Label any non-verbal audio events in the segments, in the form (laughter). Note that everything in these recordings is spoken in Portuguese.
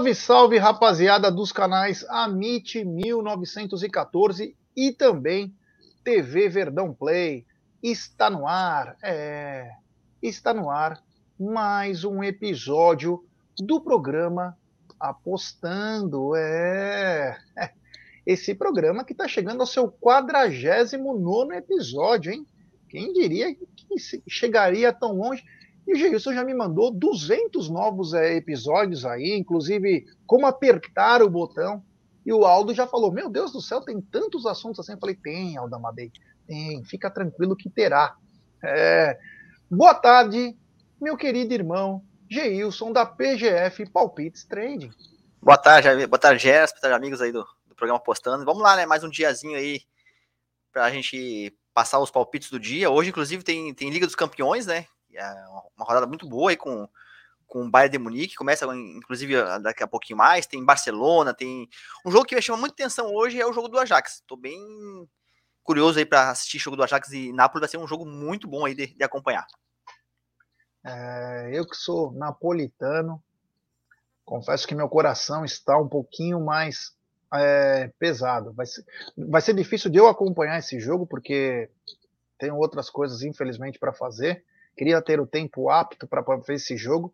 Salve, salve, rapaziada dos canais Amit 1914 e também TV Verdão Play. Está no ar, é, está no ar mais um episódio do programa Apostando. É, (laughs) esse programa que está chegando ao seu 49 episódio, hein? Quem diria que chegaria tão longe? E o Geilson já me mandou 200 novos é, episódios aí, inclusive como apertar o botão. E o Aldo já falou: Meu Deus do céu, tem tantos assuntos assim. Eu falei: Tem, Aldo Amadei, tem, fica tranquilo que terá. É... Boa tarde, meu querido irmão Geilson da PGF Palpites Trading. Boa tarde, boa tarde, Gerson, boa tarde, amigos aí do, do programa Postando. Vamos lá, né? Mais um diazinho aí pra gente passar os palpites do dia. Hoje, inclusive, tem, tem Liga dos Campeões, né? É uma rodada muito boa aí com, com o Bayern de Munique, começa inclusive daqui a pouquinho mais, tem Barcelona, tem um jogo que me chama muita atenção hoje é o jogo do Ajax. Tô bem curioso aí para assistir o jogo do Ajax e Nápoles vai ser um jogo muito bom aí de, de acompanhar. É, eu que sou napolitano, confesso que meu coração está um pouquinho mais é, pesado. Vai ser, vai ser difícil de eu acompanhar esse jogo, porque tenho outras coisas, infelizmente, para fazer. Queria ter o tempo apto para ver esse jogo,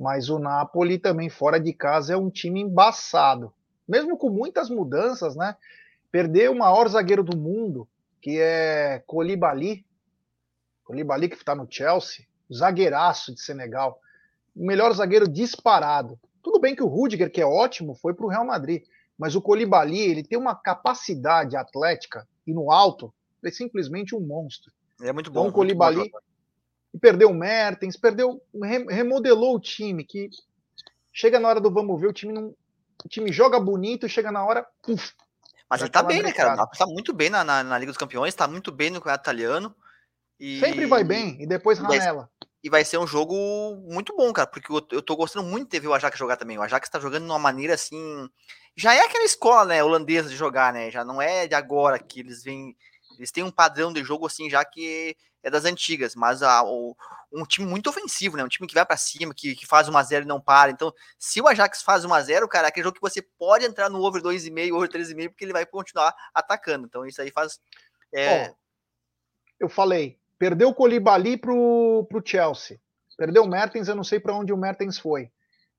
mas o Napoli também fora de casa é um time embaçado. Mesmo com muitas mudanças, né? Perdeu o maior zagueiro do mundo, que é Colibali. Colibali que está no Chelsea, zagueiraço de Senegal. O melhor zagueiro disparado. Tudo bem que o Rudiger, que é ótimo, foi para o Real Madrid, mas o Colibali, ele tem uma capacidade atlética e no alto, ele é simplesmente um monstro. É muito bom. Então, o Colibali, e perdeu o Mertens, perdeu, remodelou o time, que chega na hora do vamos ver, o time não, o time joga bonito, chega na hora, Mas ele tá bem, né, cara? Tá muito bem na, na, na, Liga dos Campeões, tá muito bem no campeonato italiano. E... Sempre vai bem, e depois ranela. E vai ser um jogo muito bom, cara, porque eu, eu tô gostando muito de ver o Ajax jogar também. O Ajax tá jogando de uma maneira assim. Já é aquela escola, né, holandesa de jogar, né? Já não é de agora que eles vêm. Eles têm um padrão de jogo assim, já que é das antigas, mas a, o, um time muito ofensivo, né? Um time que vai para cima, que, que faz 1x0 e não para. Então, se o Ajax faz 1x0, cara, é aquele jogo que você pode entrar no over 2,5, over 3,5, porque ele vai continuar atacando. Então, isso aí faz. É... eu falei, perdeu o Colibali pro, pro Chelsea. Perdeu o Mertens, eu não sei para onde o Mertens foi.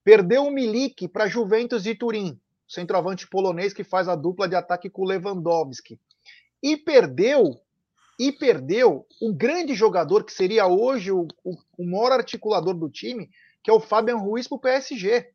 Perdeu o Milik para Juventus de Turim, centroavante polonês que faz a dupla de ataque com o Lewandowski. E perdeu e perdeu um grande jogador que seria hoje o, o, o maior articulador do time, que é o Fabian Ruiz para o PSG.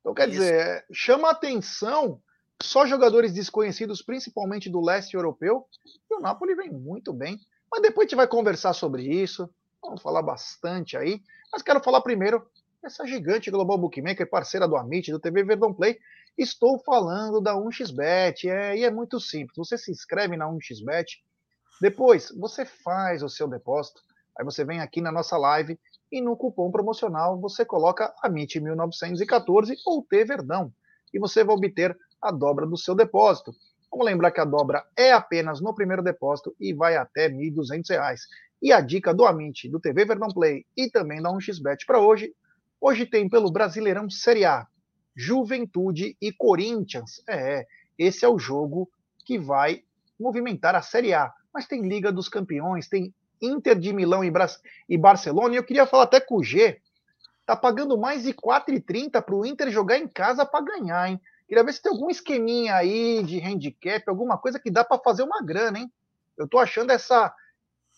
Então, quer Isso. dizer, chama atenção só jogadores desconhecidos, principalmente do leste europeu, e o Napoli vem muito bem. Mas depois a gente vai conversar sobre isso, vamos falar bastante aí. Mas quero falar primeiro essa gigante Global Bookmaker, parceira do Amit, do TV Verdão Play. Estou falando da 1xBet, é, e é muito simples. Você se inscreve na 1xBet, depois, você faz o seu depósito, aí você vem aqui na nossa live e no cupom promocional você coloca AMIT1914 ou T Verdão e você vai obter a dobra do seu depósito. Vamos lembrar que a dobra é apenas no primeiro depósito e vai até R$ 1.200. E a dica do Amit, do TV Verdão Play e também da 1xBet para hoje, hoje tem pelo Brasileirão Série A, Juventude e Corinthians. É, esse é o jogo que vai movimentar a Série A mas tem Liga dos Campeões, tem Inter de Milão e, e Barcelona, e eu queria falar até com o G, tá pagando mais de 4,30 para o Inter jogar em casa para ganhar, hein? Queria ver se tem algum esqueminha aí de handicap, alguma coisa que dá para fazer uma grana, hein? Eu tô achando essa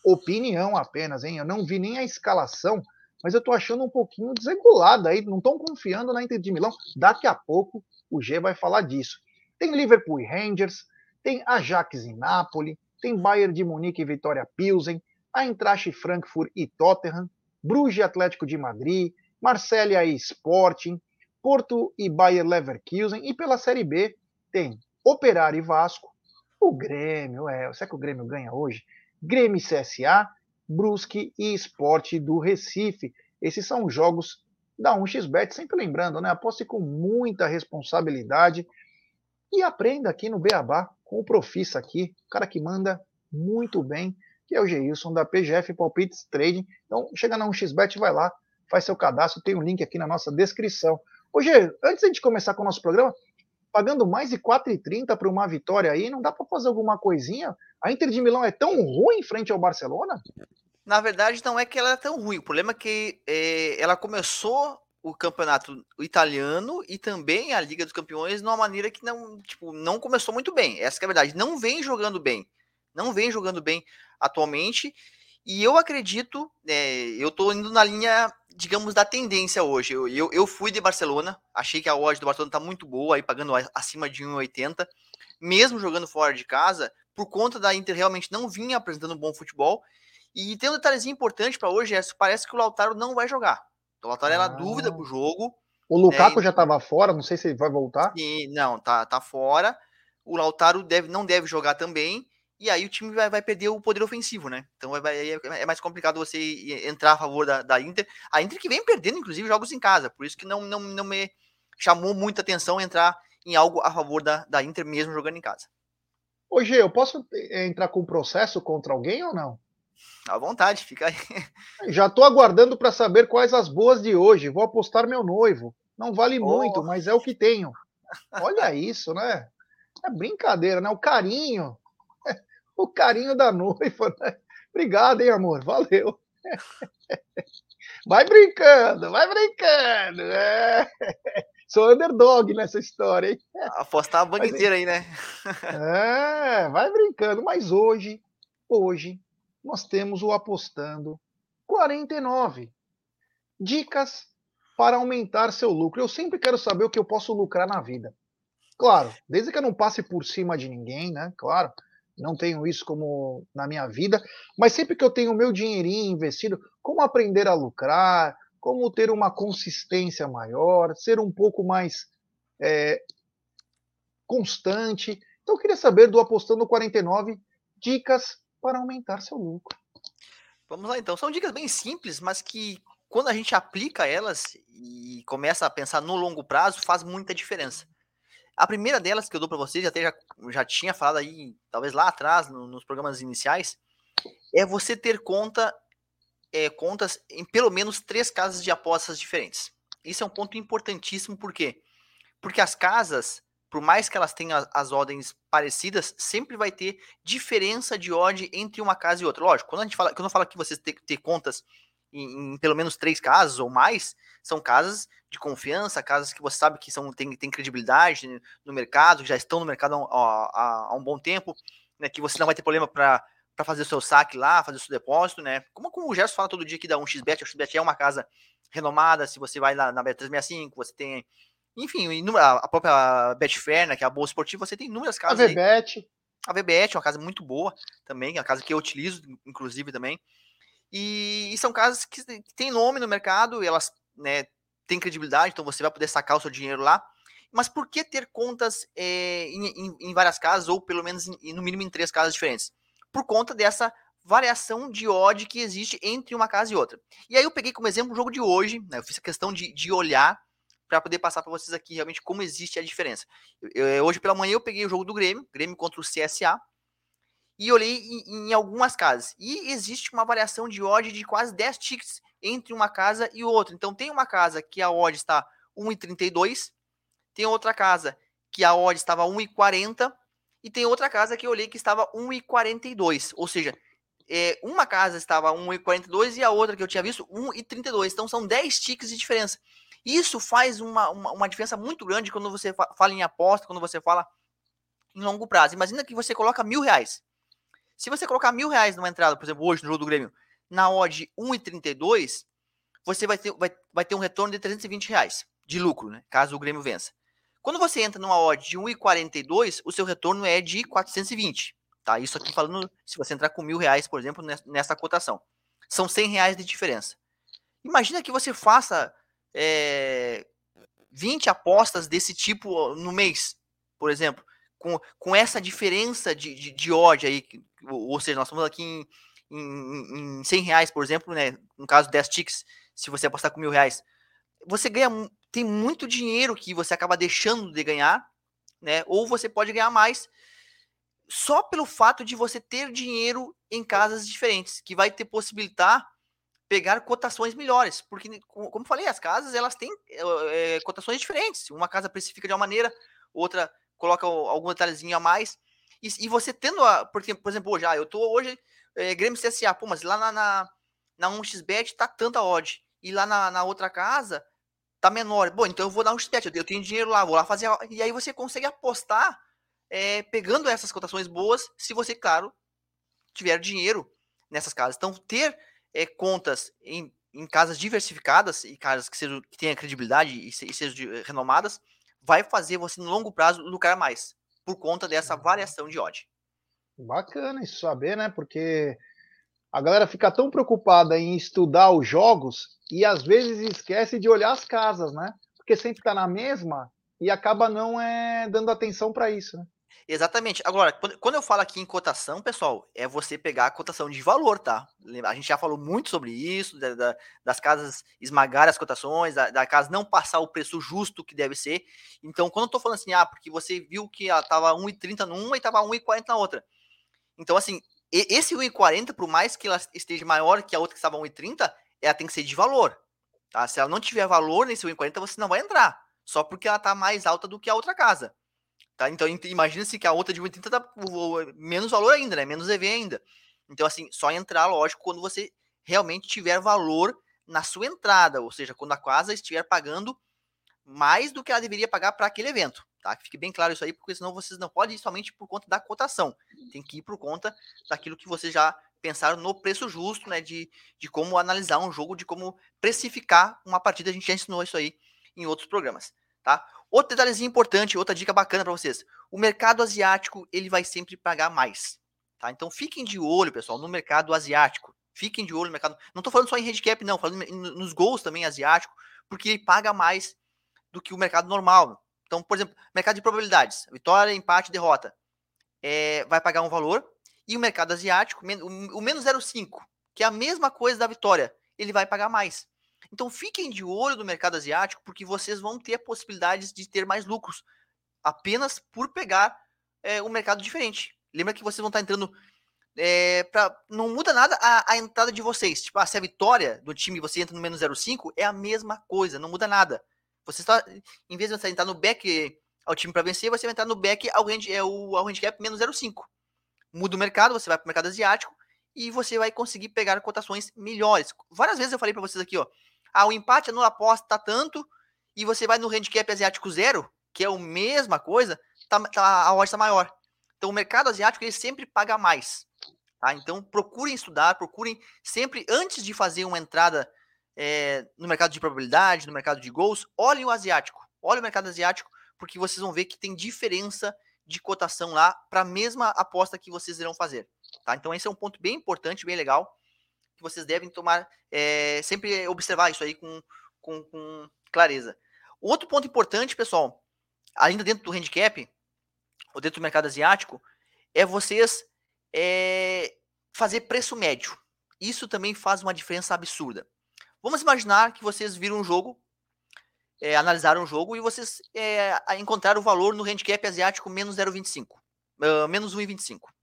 opinião apenas, hein? Eu não vi nem a escalação, mas eu tô achando um pouquinho desregulada aí, não estão confiando na Inter de Milão. Daqui a pouco o G vai falar disso. Tem Liverpool e Rangers, tem Ajax e Napoli, tem Bayern de Munique e Vitória Pilsen, Eintracht Frankfurt e Tottenham, Bruges e Atlético de Madrid, Marselha e Sporting, Porto e Bayer Leverkusen, e pela Série B tem Operário e Vasco, o Grêmio, é, será que o Grêmio ganha hoje? Grêmio e CSA, Brusque e Esporte do Recife. Esses são jogos da 1xBet, sempre lembrando, né? Aposte com muita responsabilidade e aprenda aqui no Beabá com o Profissa aqui, o cara que manda muito bem, que é o Geilson da PGF Palpites Trading. Então, chega na 1xBet, vai lá, faz seu cadastro, tem o um link aqui na nossa descrição. Hoje, antes de começar com o nosso programa, pagando mais de 4,30 para uma vitória aí, não dá para fazer alguma coisinha? A Inter de Milão é tão ruim frente ao Barcelona? Na verdade, não é que ela é tão ruim. O problema é que é, ela começou o campeonato italiano e também a Liga dos Campeões de uma maneira que não, tipo, não começou muito bem. Essa é a verdade. Não vem jogando bem. Não vem jogando bem atualmente. E eu acredito, é, eu estou indo na linha, digamos, da tendência hoje. Eu, eu, eu, fui de Barcelona, achei que a odd do Barcelona está muito boa, aí pagando acima de 1,80, mesmo jogando fora de casa, por conta da Inter realmente não vinha apresentando um bom futebol. E tem um detalhezinho importante para hoje, é, parece que o Lautaro não vai jogar. O Lautaro ah. era dúvida pro jogo. O Lukaku né, já estava fora, não sei se ele vai voltar. Não, tá, tá fora. O Lautaro deve, não deve jogar também. E aí o time vai, vai perder o poder ofensivo, né? Então vai, vai, é mais complicado você entrar a favor da, da Inter. A Inter que vem perdendo, inclusive, jogos em casa. Por isso que não, não, não me chamou muita atenção entrar em algo a favor da, da Inter mesmo jogando em casa. Ô G, eu posso entrar com processo contra alguém ou não? À vontade, fica aí. (laughs) Já estou aguardando para saber quais as boas de hoje. Vou apostar meu noivo. Não vale oh. muito, mas é o que tenho. Olha isso, né? É brincadeira, né? O carinho. O carinho da noiva, (laughs) né? Obrigado, hein, amor? Valeu. Vai brincando, vai brincando. É. Sou underdog nessa história, hein? Apostar a banca inteira aí, né? É, vai brincando. Mas hoje, hoje, nós temos o Apostando 49. Dicas para aumentar seu lucro. Eu sempre quero saber o que eu posso lucrar na vida. Claro, desde que eu não passe por cima de ninguém, né? Claro, não tenho isso como na minha vida, mas sempre que eu tenho o meu dinheirinho investido, como aprender a lucrar, como ter uma consistência maior, ser um pouco mais é, constante. Então eu queria saber do Apostando 49 dicas para aumentar seu lucro. Vamos lá então. São dicas bem simples, mas que quando a gente aplica elas e começa a pensar no longo prazo, faz muita diferença. A primeira delas que eu dou para vocês, até já, já tinha falado aí, talvez lá atrás, no, nos programas iniciais, é você ter conta, é, contas em pelo menos três casas de apostas diferentes. Isso é um ponto importantíssimo, por quê? Porque as casas, por mais que elas tenham as, as ordens parecidas, sempre vai ter diferença de odd entre uma casa e outra. Lógico, quando a gente fala, quando eu falo que você tem que ter contas em, em, pelo menos três casas ou mais, são casas de confiança, casas que você sabe que são, tem, tem credibilidade no mercado, já estão no mercado há, há, há um bom tempo, né, que você não vai ter problema para para fazer o seu saque lá, fazer o seu depósito, né? Como, como o Gerson fala todo dia que dá um xbet, o xbet é uma casa renomada, se você vai lá na Bet365, você tem enfim, a própria Betfair, né, que é a boa esportiva, você tem inúmeras casas. A VBet. A VBet é uma casa muito boa também, é uma casa que eu utilizo, inclusive, também. E, e são casas que, têm nome no mercado, elas né, têm credibilidade, então você vai poder sacar o seu dinheiro lá. Mas por que ter contas é, em, em, em, várias casas, ou pelo menos em, no mínimo em três casas diferentes? Por conta dessa variação de odd que existe entre uma casa e outra. E aí eu peguei como exemplo o jogo de hoje, né, eu fiz a questão de, de olhar para poder passar para vocês aqui realmente como existe a diferença. Eu, eu, hoje pela manhã eu peguei o jogo do Grêmio, Grêmio contra o CSA, e olhei em, em, algumas casas. E existe uma variação de odd de quase 10 ticks entre uma casa e outra. Então tem uma casa que a odd está 1,32, tem outra casa que a odd estava 1,40 e tem outra casa que eu olhei que estava 1,42. Ou seja, é, uma casa estava 1,42 e a outra que eu tinha visto 1,32. Então são 10 ticks de diferença. Isso faz uma, uma, uma diferença muito grande quando você fala em aposta, quando você fala em longo prazo. Imagina que você coloca mil reais. Se você colocar mil reais numa entrada, por exemplo, hoje no jogo do Grêmio, na odd 1,32, você vai ter, vai, vai ter um retorno de 320 reais de lucro, né? Caso o Grêmio vença. Quando você entra numa odd de 1,42, o seu retorno é de 420. Tá? Isso aqui falando, se você entrar com mil reais, por exemplo, nessa cotação. São 100 reais de diferença. Imagina que você faça é, 20 apostas desse tipo no mês, por exemplo, com, com essa diferença de, de, de odd aí, ou seja, nós estamos aqui em, em, em 100 reais, por exemplo, né, no caso 10 ticks, se você apostar com mil reais, você ganha, tem muito dinheiro que você acaba deixando de ganhar, né, ou você pode ganhar mais, só pelo fato de você ter dinheiro em casas diferentes, que vai te possibilitar pegar cotações melhores, porque, como falei, as casas elas têm é, cotações diferentes. Uma casa precifica de uma maneira, outra coloca algum detalhezinho a mais. E, e você tendo a, porque, por exemplo, hoje, ah, eu tô hoje é, Grêmio CSA, pô, mas lá na, na, na 1xBet tá tanta odd, e lá na, na outra casa tá menor. Bom, então eu vou dar um bet, eu tenho dinheiro lá, vou lá fazer, e aí você consegue apostar é, pegando essas cotações boas, se você, claro, tiver dinheiro nessas casas. Então, ter é, contas em, em, casas diversificadas e casas que, sejam, que tenham credibilidade e, e sejam renomadas, vai fazer você, no longo prazo, lucrar mais, por conta dessa uhum. variação de odd. Bacana isso saber, né? Porque a galera fica tão preocupada em estudar os jogos e às vezes esquece de olhar as casas, né? Porque sempre está na mesma e acaba não é, dando atenção para isso, né? Exatamente. Agora, quando eu falo aqui em cotação, pessoal, é você pegar a cotação de valor, tá? A gente já falou muito sobre isso, da, da, das casas esmagar as cotações, da, da, casa não passar o preço justo que deve ser. Então, quando eu tô falando assim, ah, porque você viu que ela tava 1,30 numa e tava 1,40 na outra. Então, assim, esse 1,40, por mais que ela esteja maior que a outra que estava 1,30, ela tem que ser de valor. Tá? Se ela não tiver valor nesse 1,40, você não vai entrar. Só porque ela tá mais alta do que a outra casa. Tá? Então, imagina-se que a outra de 1,30 tá menos valor ainda, né? Menos EV ainda. Então, assim, só entrar, lógico, quando você realmente tiver valor na sua entrada, ou seja, quando a casa estiver pagando mais do que ela deveria pagar para aquele evento, tá? Que fique bem claro isso aí, porque senão vocês não podem ir somente por conta da cotação, tem que ir por conta daquilo que vocês já pensaram no preço justo, né? De, de como analisar um jogo, de como precificar uma partida. A gente já ensinou isso aí em outros programas, tá? Outro detalhezinho importante, outra dica bacana para vocês. O mercado asiático, ele vai sempre pagar mais. Tá? Então fiquem de olho, pessoal, no mercado asiático. Fiquem de olho no mercado. Não estou falando só em handicap, não. Falando nos gols também asiático, porque ele paga mais do que o mercado normal. Então, por exemplo, mercado de probabilidades, vitória, empate, derrota, é, vai pagar um valor. E o mercado asiático, o menos 0,5, que é a mesma coisa da vitória, ele vai pagar mais. Então fiquem de olho no mercado asiático, porque vocês vão ter possibilidades de ter mais lucros apenas por pegar é, um mercado diferente. Lembra que vocês vão estar entrando. É, pra, não muda nada a, a, entrada de vocês. Tipo, ah, se a vitória do time você entra no menos 0,5, é a mesma coisa, não muda nada. Você está, em vez de você entrar no back ao time para vencer, você vai entrar no back ao, hand, é, o, ao handicap menos 0,5. Muda o mercado, você vai para o mercado asiático e você vai conseguir pegar cotações melhores. Várias vezes eu falei para vocês aqui, ó, ah, o empate anula aposta tá tanto, e você vai no handicap asiático zero, que é a mesma coisa, tá, tá, a odd está maior. Então o mercado asiático ele sempre paga mais. Tá? Então procurem estudar, procurem sempre, antes de fazer uma entrada é, no mercado de probabilidade, no mercado de gols, olhem o asiático. Olhem o mercado asiático, porque vocês vão ver que tem diferença de cotação lá para a mesma aposta que vocês irão fazer. Tá? Então esse é um ponto bem importante, bem legal que vocês devem tomar, é, sempre observar isso aí com, com, com clareza. Outro ponto importante, pessoal, ainda dentro do handicap, ou dentro do mercado asiático, é vocês é, fazer preço médio. Isso também faz uma diferença absurda. Vamos imaginar que vocês viram um jogo, é, analisaram um jogo e vocês é, encontraram o valor no handicap asiático menos 0,25, uh, menos 1,25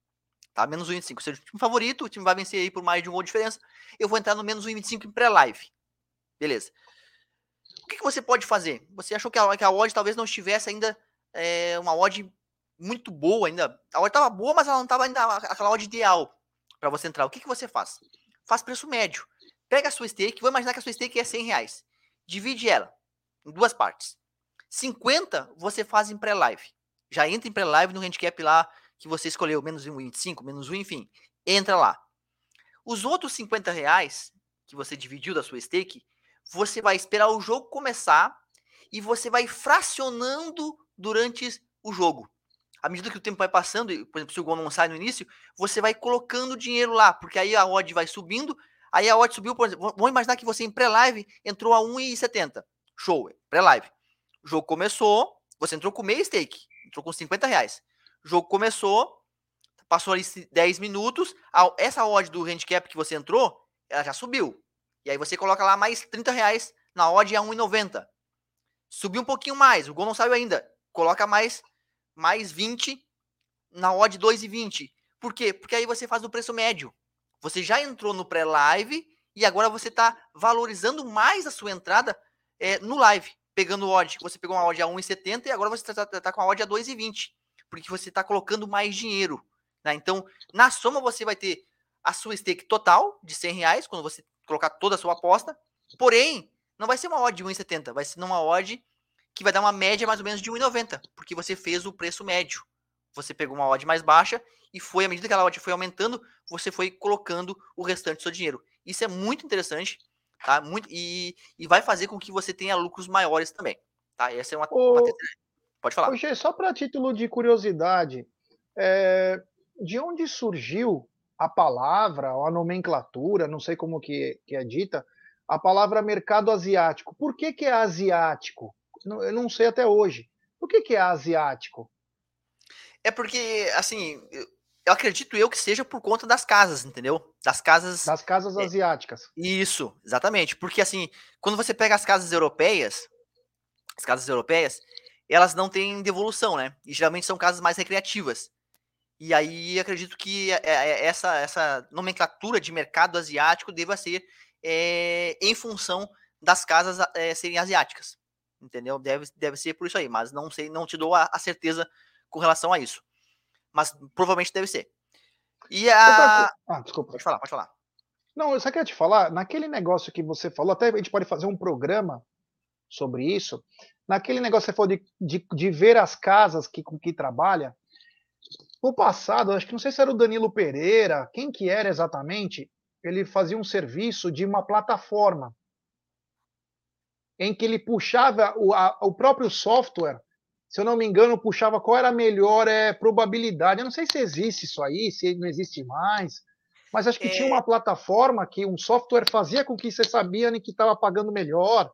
tá? Menos 1,25. Seja o time favorito, o time vai vencer aí por mais de um gol de diferença. Eu vou entrar no menos 1,25 em pré-live. Beleza. O que, que, você pode fazer? Você achou que a, que a odd talvez não estivesse ainda é, uma odd muito boa ainda. A odd estava boa, mas ela não estava ainda aquela odd ideal para você entrar. O que, que você faz? Faz preço médio. Pega a sua stake, vou imaginar que a sua stake é 100 reais. Divide ela em duas partes. 50 você faz em pré-live. Já entra em pré-live no handicap lá que você escolheu, menos 1,25, menos 1, enfim, entra lá. Os outros 50 reais que você dividiu da sua stake, você vai esperar o jogo começar e você vai fracionando durante o jogo. À medida que o tempo vai passando, por exemplo, se o gol não sai no início, você vai colocando dinheiro lá, porque aí a odd vai subindo, aí a odd subiu, por exemplo, vamos imaginar que você em pré-live entrou a 1,70. Show, pré-live. O jogo começou, você entrou com meia stake, entrou com 50 reais. O jogo começou, passou ali 10 minutos, essa odd do handicap que você entrou, ela já subiu. E aí você coloca lá mais 30 reais na odd a 1,90. Subiu um pouquinho mais, o gol não saiu ainda. Coloca mais, mais 20 na odd 2,20. Por quê? Porque aí você faz o preço médio. Você já entrou no pré-live e agora você está valorizando mais a sua entrada é, no live, pegando odd. Você pegou uma odd a 1,70 e agora você está tá, tá com a odd a 2,20, porque você está colocando mais dinheiro. Né? Então, na soma, você vai ter a sua stake total de 100 reais, quando você colocar toda a sua aposta, porém, não vai ser uma odd de 1,70, vai ser uma odd que vai dar uma média mais ou menos de 1,90, porque você fez o preço médio. Você pegou uma odd mais baixa e foi, à medida que a odd foi aumentando, você foi colocando o restante do seu dinheiro. Isso é muito interessante, tá? Muito, e, e vai fazer com que você tenha lucros maiores também, tá? Essa é uma, ô, uma Pode falar. Ô, só para título de curiosidade, é, de onde surgiu a palavra, ou a nomenclatura, não sei como que, que é dita, a palavra mercado asiático. Por que, que é asiático? Eu não sei até hoje. Por que, que é asiático? É porque, assim, eu acredito eu que seja por conta das casas, entendeu? Das casas. Das casas é, asiáticas. Isso, exatamente. Porque, assim, quando você pega as casas europeias, as casas europeias, elas não têm devolução, né? E geralmente são casas mais recreativas. E aí acredito que é, é, essa, essa nomenclatura de mercado asiático deva ser é, em função das casas é, serem asiáticas. Entendeu? Deve, deve ser por isso aí, mas não sei, não te dou a, a certeza com relação a isso. Mas provavelmente deve ser. E a. Ah, desculpa. Pode falar, pode falar. Não, eu só queria te falar, naquele negócio que você falou, até a gente pode fazer um programa sobre isso. Naquele negócio que você falou de, de, de ver as casas que, com que trabalha, no passado, acho que não sei se era o Danilo Pereira, quem que era exatamente, ele fazia um serviço de uma plataforma em que ele puxava o, a, o próprio software se eu não me engano, puxava qual era a melhor é, probabilidade. Eu não sei se existe isso aí, se não existe mais, mas acho que é... tinha uma plataforma que um software fazia com que você sabia que estava pagando melhor.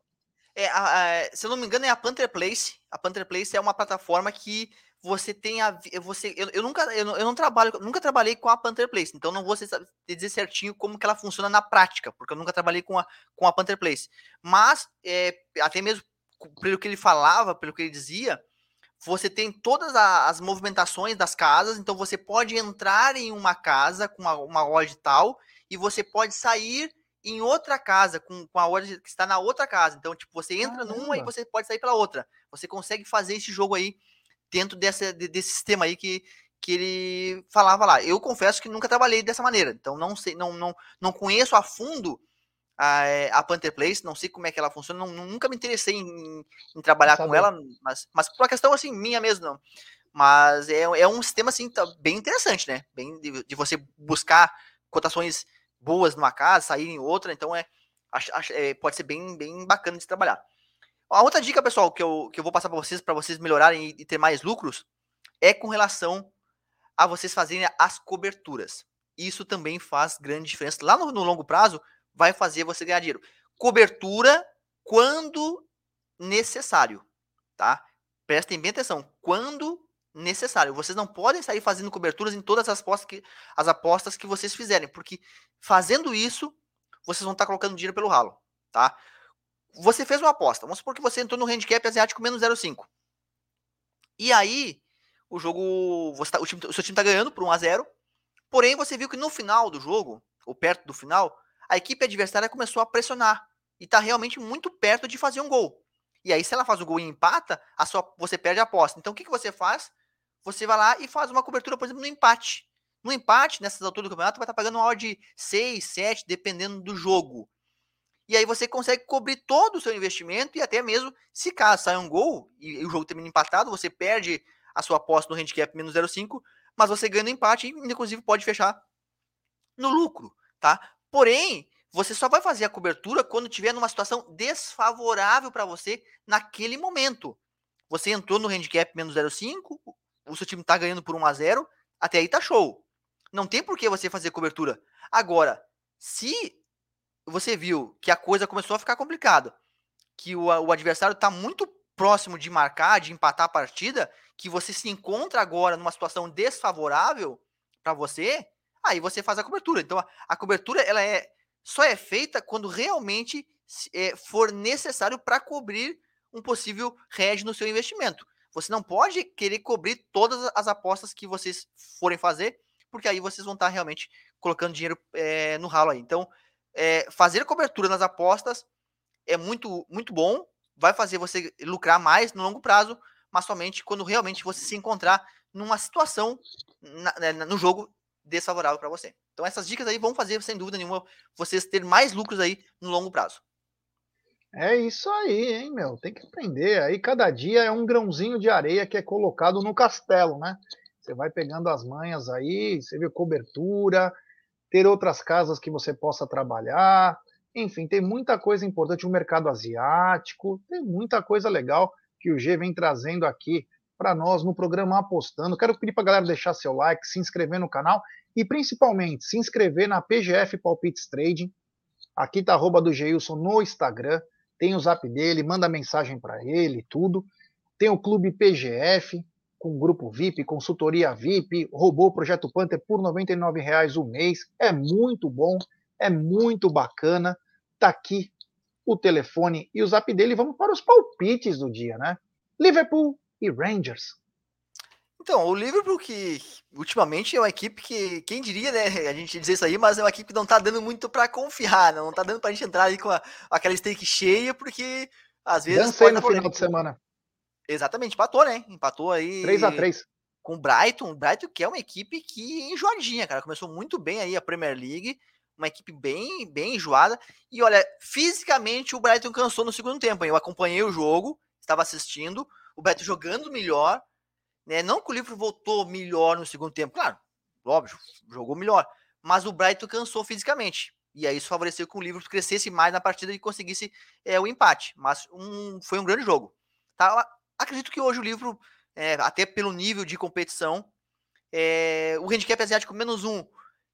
É, a, a, se eu não me engano, é a Panther Place. A Panther Place é uma plataforma que você tem a você eu, eu nunca eu, eu, não trabalho nunca trabalhei com a Panther Place então não vou dizer certinho como que ela funciona na prática porque eu nunca trabalhei com a com a Panther Place mas é, até mesmo pelo que ele falava pelo que ele dizia você tem todas as movimentações das casas, então você pode entrar em uma casa com uma, uma loja tal e você pode sair em outra casa com, com a loja que está na outra casa. Então, tipo, você entra numa e você pode sair pela outra. Você consegue fazer esse jogo aí dentro dessa, desse sistema aí que, que ele falava lá. Eu confesso que nunca trabalhei dessa maneira, então não sei, não, não, não conheço a fundo a, é, a Panther Place, não sei como é que ela funciona, não, nunca me interessei em, em trabalhar com ela, mas, mas por uma questão assim, minha mesmo, não. Mas é, é um sistema assim, tá bem interessante, né? Bem de, de você buscar cotações boas numa casa, sair em outra, então é, é, pode ser bem, bem bacana de trabalhar. A outra dica, pessoal, que eu, que eu vou passar para vocês, para vocês melhorarem e, e ter mais lucros, é com relação a vocês fazerem as coberturas. Isso também faz grande diferença. Lá no, no longo prazo, vai fazer você ganhar dinheiro. Cobertura quando necessário, tá? Prestem bem atenção. Quando necessário. Vocês não podem sair fazendo coberturas em todas as apostas que, as apostas que vocês fizerem, porque fazendo isso, vocês vão estar colocando dinheiro pelo ralo, tá? Você fez uma aposta. Vamos supor que você entrou no handicap asiático menos 0,5. E aí, o jogo. Você tá, o, time, o seu time está ganhando por 1 a 0 Porém, você viu que no final do jogo, ou perto do final, a equipe adversária começou a pressionar e está realmente muito perto de fazer um gol. E aí, se ela faz o gol e empata, a sua, você perde a aposta. Então, o que, que você faz? Você vai lá e faz uma cobertura, por exemplo, no empate. No empate, nessas alturas do campeonato, vai estar tá pagando uma hora de 6, 7, dependendo do jogo. E aí você consegue cobrir todo o seu investimento e até mesmo, se caso sair um gol e, o jogo termina empatado, você perde a sua aposta no handicap menos 0,5, mas você ganha no empate e, inclusive, pode fechar no lucro, tá? Porém, você só vai fazer a cobertura quando tiver numa situação desfavorável para você naquele momento. Você entrou no handicap menos 0,5, o seu time está ganhando por 1 a 0, até aí tá show. Não tem por que você fazer cobertura. Agora, se você viu que a coisa começou a ficar complicada, que o, o adversário está muito próximo de marcar, de empatar a partida, que você se encontra agora numa situação desfavorável para você, aí você faz a cobertura. Então a, a cobertura ela é só é feita quando realmente é, for necessário para cobrir um possível hedge no seu investimento. Você não pode querer cobrir todas as apostas que vocês forem fazer, porque aí vocês vão estar realmente colocando dinheiro é, no ralo aí. Então, é, fazer cobertura nas apostas é muito, muito bom, vai fazer você lucrar mais no longo prazo, mas somente quando realmente você se encontrar numa situação na, né, no jogo desfavorável para você. Então essas dicas aí vão fazer, sem dúvida nenhuma, vocês ter mais lucros aí no longo prazo. É isso aí, hein, meu? Tem que aprender. Aí cada dia é um grãozinho de areia que é colocado no castelo, né? Você vai pegando as manhas aí, você vê cobertura, ter outras casas que você possa trabalhar. Enfim, tem muita coisa importante. O mercado asiático, tem muita coisa legal que o G vem trazendo aqui para nós no programa Apostando. Quero pedir para a galera deixar seu like, se inscrever no canal e principalmente se inscrever na PGF Palpites Trading. Aqui tá arroba do Geilson no Instagram. Tem o zap dele, manda mensagem para ele, tudo. Tem o Clube PGF, com grupo VIP, consultoria VIP, roubou o Projeto Panther por R$ 99,00 o mês. É muito bom, é muito bacana. Tá aqui o telefone e o zap dele. Vamos para os palpites do dia, né? Liverpool e Rangers. Então, o Liverpool que ultimamente é uma equipe que, quem diria, né, a gente dizer isso aí, mas é uma equipe que não tá dando muito para confiar, não tá dando pra gente entrar aí com a, aquela stake cheia, porque às vezes... Dancei no final de semana. Exatamente, empatou, né, empatou aí... 3 a 3 Com o Brighton, o Brighton que é uma equipe que é enjoadinha, cara, começou muito bem aí a Premier League, uma equipe bem, bem enjoada, e olha, fisicamente o Brighton cansou no segundo tempo, eu acompanhei o jogo, estava assistindo, o Beto jogando melhor, né? Não que o Liverpool voltou melhor no segundo tempo, claro, óbvio, jogou melhor, mas o Brighton cansou fisicamente. E aí isso favoreceu que o Liverpool crescesse mais na partida e conseguisse é, o empate. Mas um, foi um grande jogo. Tá? Acredito que hoje o Liverpool, é, até pelo nível de competição, é, o handicap asiático menos um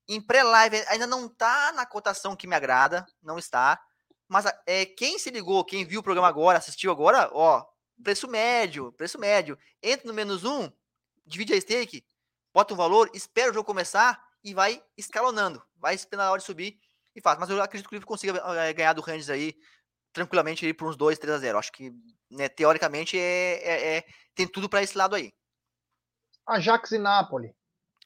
em pré-live ainda não tá na cotação que me agrada, não está. Mas é, quem se ligou, quem viu o programa agora, assistiu agora, ó, preço médio, preço médio. Entra no menos um, divide a stake, bota um valor, espera o jogo começar e vai escalonando. Vai esperando a hora de subir e faz. Mas eu acredito que o Liverpool consiga é, ganhar do Rangers aí tranquilamente aí por uns 2, 3 a 0. Acho que, né, teoricamente, é, é, é tem tudo para esse lado aí. Ajax e Napoli.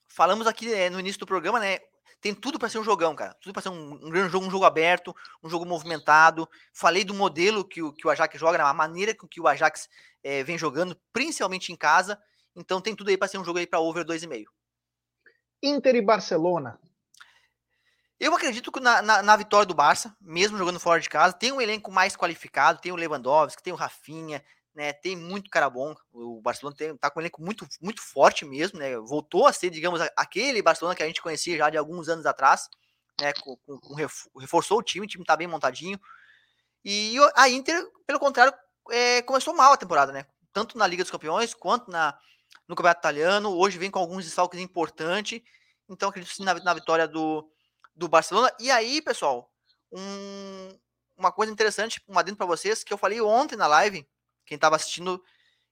Falamos aqui é, no início do programa, né? Tem tudo para ser um jogão, cara. Tudo para ser um, um, grande jogo, um jogo aberto, um jogo movimentado. Falei do modelo que o, que o Ajax joga, a maneira com que o Ajax é, vem jogando, principalmente em casa. Então tem tudo aí para ser um jogo aí para over 2,5. Inter e Barcelona. Eu acredito que na, na, na, vitória do Barça, mesmo jogando fora de casa, tem um elenco mais qualificado, tem o Lewandowski, tem o Rafinha, né? Tem muito cara bom. O Barcelona tem, tá com um elenco muito, muito forte mesmo, né? Voltou a ser, digamos, aquele Barcelona que a gente conhecia já de alguns anos atrás, né? Com, com, com reforçou o time, o time tá bem montadinho. E a Inter, pelo contrário, é, começou mal a temporada, né? Tanto na Liga dos Campeões quanto na, no Campeonato Italiano. Hoje vem com alguns desfalques importantes. Então, acredito sim na, na vitória do, do Barcelona. E aí, pessoal, um, uma coisa interessante, uma dentro para vocês, que eu falei ontem na live, quem estava assistindo,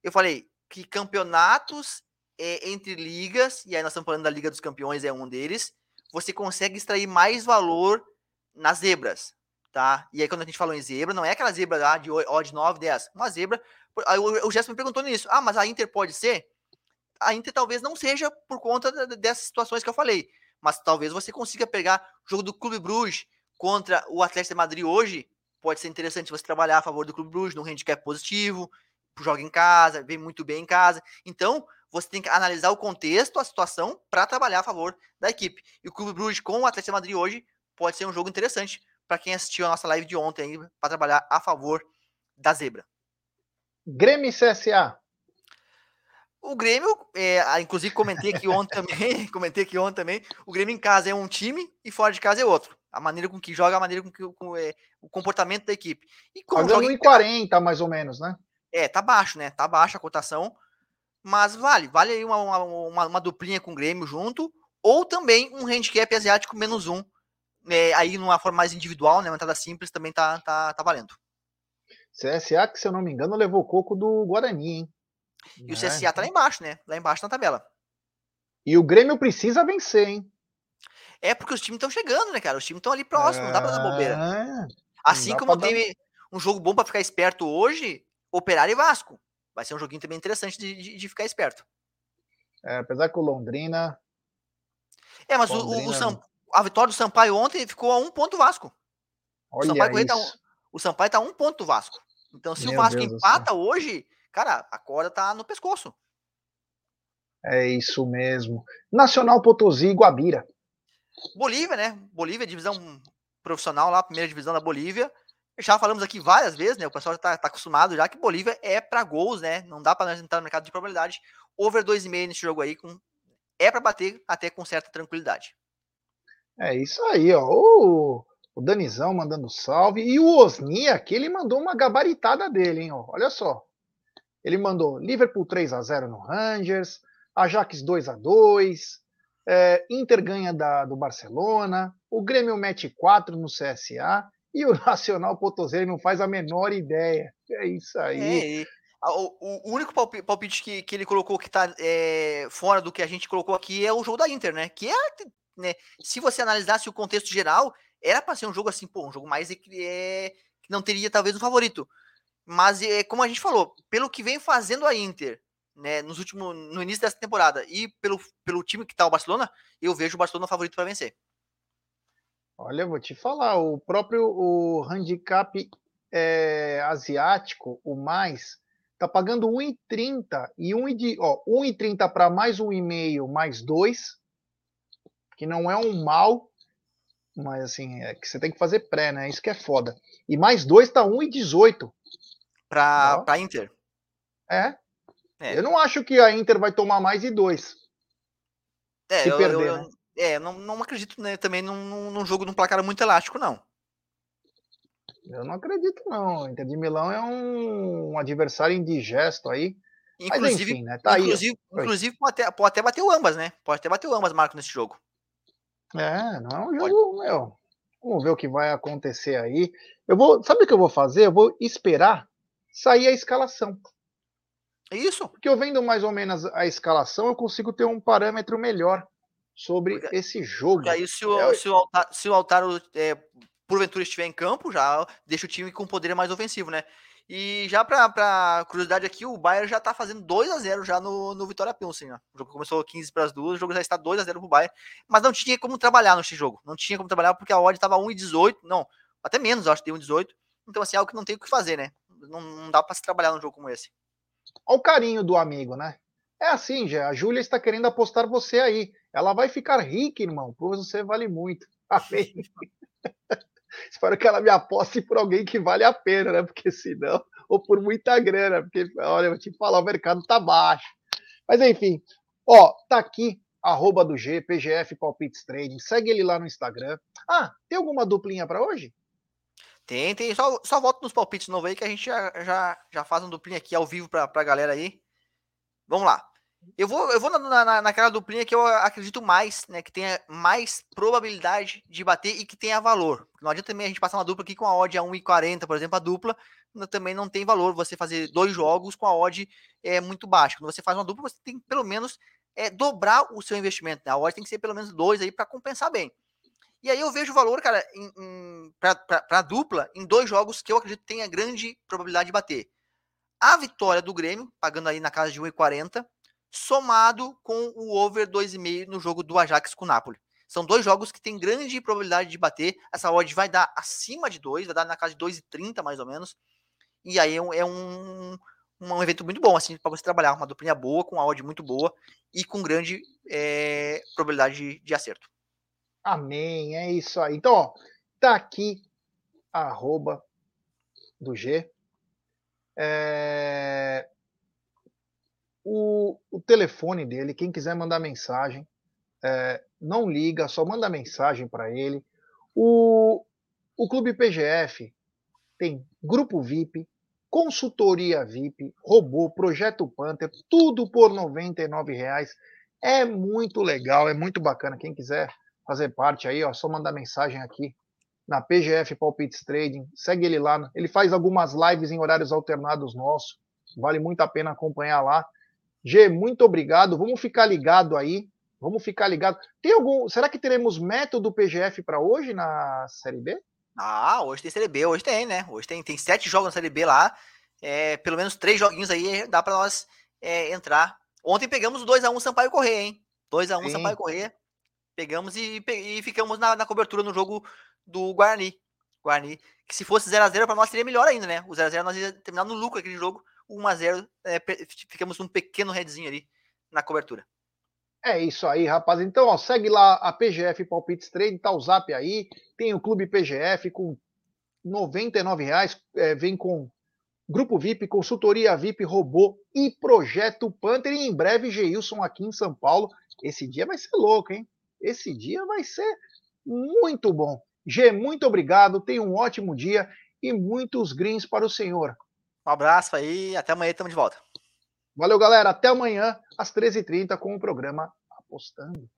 eu falei que campeonatos é, entre ligas, e aí nós estamos falando da Liga dos Campeões, é um deles, você consegue extrair mais valor nas zebras, tá? E aí quando a gente falou em zebra, não é aquela zebra lá de odd 9, 10, uma zebra. Aí o, Gerson me perguntou nisso, ah, mas a Inter pode ser? A Inter talvez não seja por conta dessas situações que eu falei, mas talvez você consiga pegar o jogo do Clube Bruges contra o Atlético de Madrid hoje pode ser interessante você trabalhar a favor do Clube Bruges, num handicap positivo, joga em casa, vem muito bem em casa. Então, você tem que analisar o contexto, a situação, para trabalhar a favor da equipe. E o Clube Bruges com o Atlético Madrid hoje pode ser um jogo interessante para quem assistiu a nossa live de ontem para trabalhar a favor da zebra. Grêmio e CSA. O Grêmio, é, inclusive comentei aqui ontem também, (laughs) comentei aqui ontem também, o Grêmio em casa é um time e fora de casa é outro a maneira com que joga, a maneira com que com, é, o comportamento da equipe. E como Pagando joga em 40 mais ou menos, né? É, tá baixo, né? Tá baixa a cotação, mas vale, vale aí uma, uma, uma, duplinha com o Grêmio junto, ou também um handicap asiático menos um, é, aí numa forma mais individual, né? Uma entrada simples também tá, tá, tá valendo. CSA, que se eu não me engano, levou coco do Guarani, hein? E o CSA tá lá embaixo, né? Lá embaixo na tabela. E o Grêmio precisa vencer, hein? É porque os times estão chegando, né, cara? Os times estão ali próximos, não dá pra dar bobeira. É, assim como teve dar... um jogo bom para ficar esperto hoje, Operário e Vasco. Vai ser um joguinho também interessante de, de, de ficar esperto. É, apesar que o Londrina. É, mas Londrina... O, o, Sam... a vitória do Sampaio ontem ficou a um ponto Vasco. o Sampaio, tá um, o Sampaio tá um ponto Vasco. Então, se Meu o Vasco Deus empata hoje, cara, a corda tá no pescoço. É isso mesmo. Nacional Potosí e Guabira. Bolívia, né? Bolívia, divisão profissional lá, primeira divisão da Bolívia. Já falamos aqui várias vezes, né? O pessoal já tá, tá acostumado já que Bolívia é para gols, né? Não dá para nós entrar no mercado de probabilidade. Over 2,5 nesse jogo aí, com, é para bater até com certa tranquilidade. É isso aí, ó. O, o Danizão mandando salve. E o Osni aqui, ele mandou uma gabaritada dele, hein? Ó. Olha só. Ele mandou Liverpool 3 a 0 no Rangers, Ajax 2 a 2 é, Inter ganha da, do Barcelona, o Grêmio mete 4 no CSA e o (laughs) Nacional Potosí não faz a menor ideia. É isso aí. É, o, o, único palpite que, que ele colocou que tá é, fora do que a gente colocou aqui é o jogo da Inter, né? Que é, né, se você analisasse o contexto geral, era para ser um jogo assim, pô, um jogo mais é, que não teria talvez um favorito. Mas é, como a gente falou, pelo que vem fazendo a Inter, né, nos últimos, no início dessa temporada e pelo, pelo time que tá o Barcelona, eu vejo o Barcelona favorito para vencer. Olha, vou te falar, o próprio o handicap é, asiático, o mais, tá pagando 1,30 e 1,30 para mais 1,5 mais 2, que não é um mal, mas assim, é que você tem que fazer pré, né? Isso que é foda. E mais 2 tá 1,18. Para para Inter. É. é. Eu não acho que a Inter vai tomar mais de 2. É, se eu, perder, eu, né? é, não, não acredito né, também num, num jogo num placar muito elástico, não. Eu não acredito, não. Inter de Milão é um, um adversário indigesto aí. Inclusive, enfim, né? tá inclusive, aí. inclusive pode, até, pode até bater o ambas, né? Pode até bater o ambas, Marco, nesse jogo. É, não é um jogo, pode. meu. Vamos ver o que vai acontecer aí. Eu vou, sabe o que eu vou fazer? Eu vou esperar sair a escalação. Isso. Porque eu vendo mais ou menos a escalação, eu consigo ter um parâmetro melhor sobre porque, esse jogo. Porque aí, se o, é, se o Altaro, se o Altaro é, porventura estiver em campo, já deixa o time com poder mais ofensivo, né? E já para curiosidade aqui, o Bayern já tá fazendo 2 a 0 já no, no Vitória Pilsen. Né? O jogo começou 15 para as duas, o jogo já está 2 a 0 pro Bayern, mas não tinha como trabalhar nesse jogo. Não tinha como trabalhar porque a odd estava 1,18, não, até menos, acho que tem 1,18. Então, assim, é algo que não tem o que fazer, né? Não, não dá para se trabalhar num jogo como esse. Olha o carinho do amigo, né? É assim, já. A Júlia está querendo apostar você aí. Ela vai ficar rica, irmão, pois você vale muito. (laughs) Amém. (laughs) Espero que ela me aposte por alguém que vale a pena, né? Porque senão, ou por muita grana, porque, olha, eu vou te falar, o mercado tá baixo. Mas enfim, ó, tá aqui, arroba do G, PGF Palpites Trading. Segue ele lá no Instagram. Ah, tem alguma duplinha para hoje? Tem, tem. Só, só volta nos palpites novos aí que a gente já, já, já faz um duplinha aqui ao vivo pra, pra galera aí. Vamos lá. Eu vou, eu vou na, na, naquela duplinha que eu acredito mais, né? Que tenha mais probabilidade de bater e que tenha valor. Não adianta também a gente passar uma dupla aqui com a odd a 1,40, por exemplo, a dupla também não tem valor você fazer dois jogos com a odd é, muito baixa. Quando você faz uma dupla, você tem que pelo menos é, dobrar o seu investimento. Né? A odd tem que ser pelo menos dois aí para compensar bem. E aí eu vejo valor, cara, para dupla em dois jogos que eu acredito tenha grande probabilidade de bater. A vitória do Grêmio, pagando aí na casa de 1,40 somado com o over 2,5 no jogo do Ajax com o Napoli. São dois jogos que tem grande probabilidade de bater. Essa odd vai dar acima de 2, vai dar na casa de 2,30 mais ou menos. E aí é um, um evento muito bom, assim, para você trabalhar. Uma duplinha boa, com a odd muito boa e com grande é, probabilidade de, de, acerto. Amém, é isso aí. Então, ó, tá aqui arroba do G. É, o, o telefone dele, quem quiser mandar mensagem, é, não liga, só manda mensagem para ele. O, o Clube PGF tem grupo VIP, consultoria VIP, robô, projeto Panther, tudo por R$ reais. É muito legal, é muito bacana. Quem quiser fazer parte aí, ó, só mandar mensagem aqui na PGF Palpites Trading. Segue ele lá. Ele faz algumas lives em horários alternados nossos. Vale muito a pena acompanhar lá. G, muito obrigado. Vamos ficar ligado aí. Vamos ficar ligado. Tem algum? Será que teremos método PGF para hoje na Série B? Ah, hoje tem Série B, hoje tem, né? Hoje tem, tem sete jogos na Série B lá. É, pelo menos três joguinhos aí dá para nós é, entrar. Ontem pegamos 2x1 Sampaio Correr, hein? 2x1 Sampaio Correr. Pegamos e, e ficamos na, na, cobertura no jogo do Guarani. Guarani. Que se fosse 0x0 para nós seria melhor ainda, né? O 0x0 nós ia terminar no lucro aquele jogo. 1x0, é, ficamos num pequeno redzinho ali na cobertura. É isso aí, rapaz. Então, ó, segue lá a PGF Palpites Trade, tá o zap aí. Tem o Clube PGF com R$ reais, é, vem com Grupo VIP, consultoria VIP, robô e projeto Panther. E em breve, Geilson aqui em São Paulo. Esse dia vai ser louco, hein? Esse dia vai ser muito bom. G, muito obrigado. Tenha um ótimo dia e muitos greens para o senhor. Um abraço aí. Até amanhã, estamos de volta. Valeu, galera. Até amanhã, às 13h30, com o programa Apostando.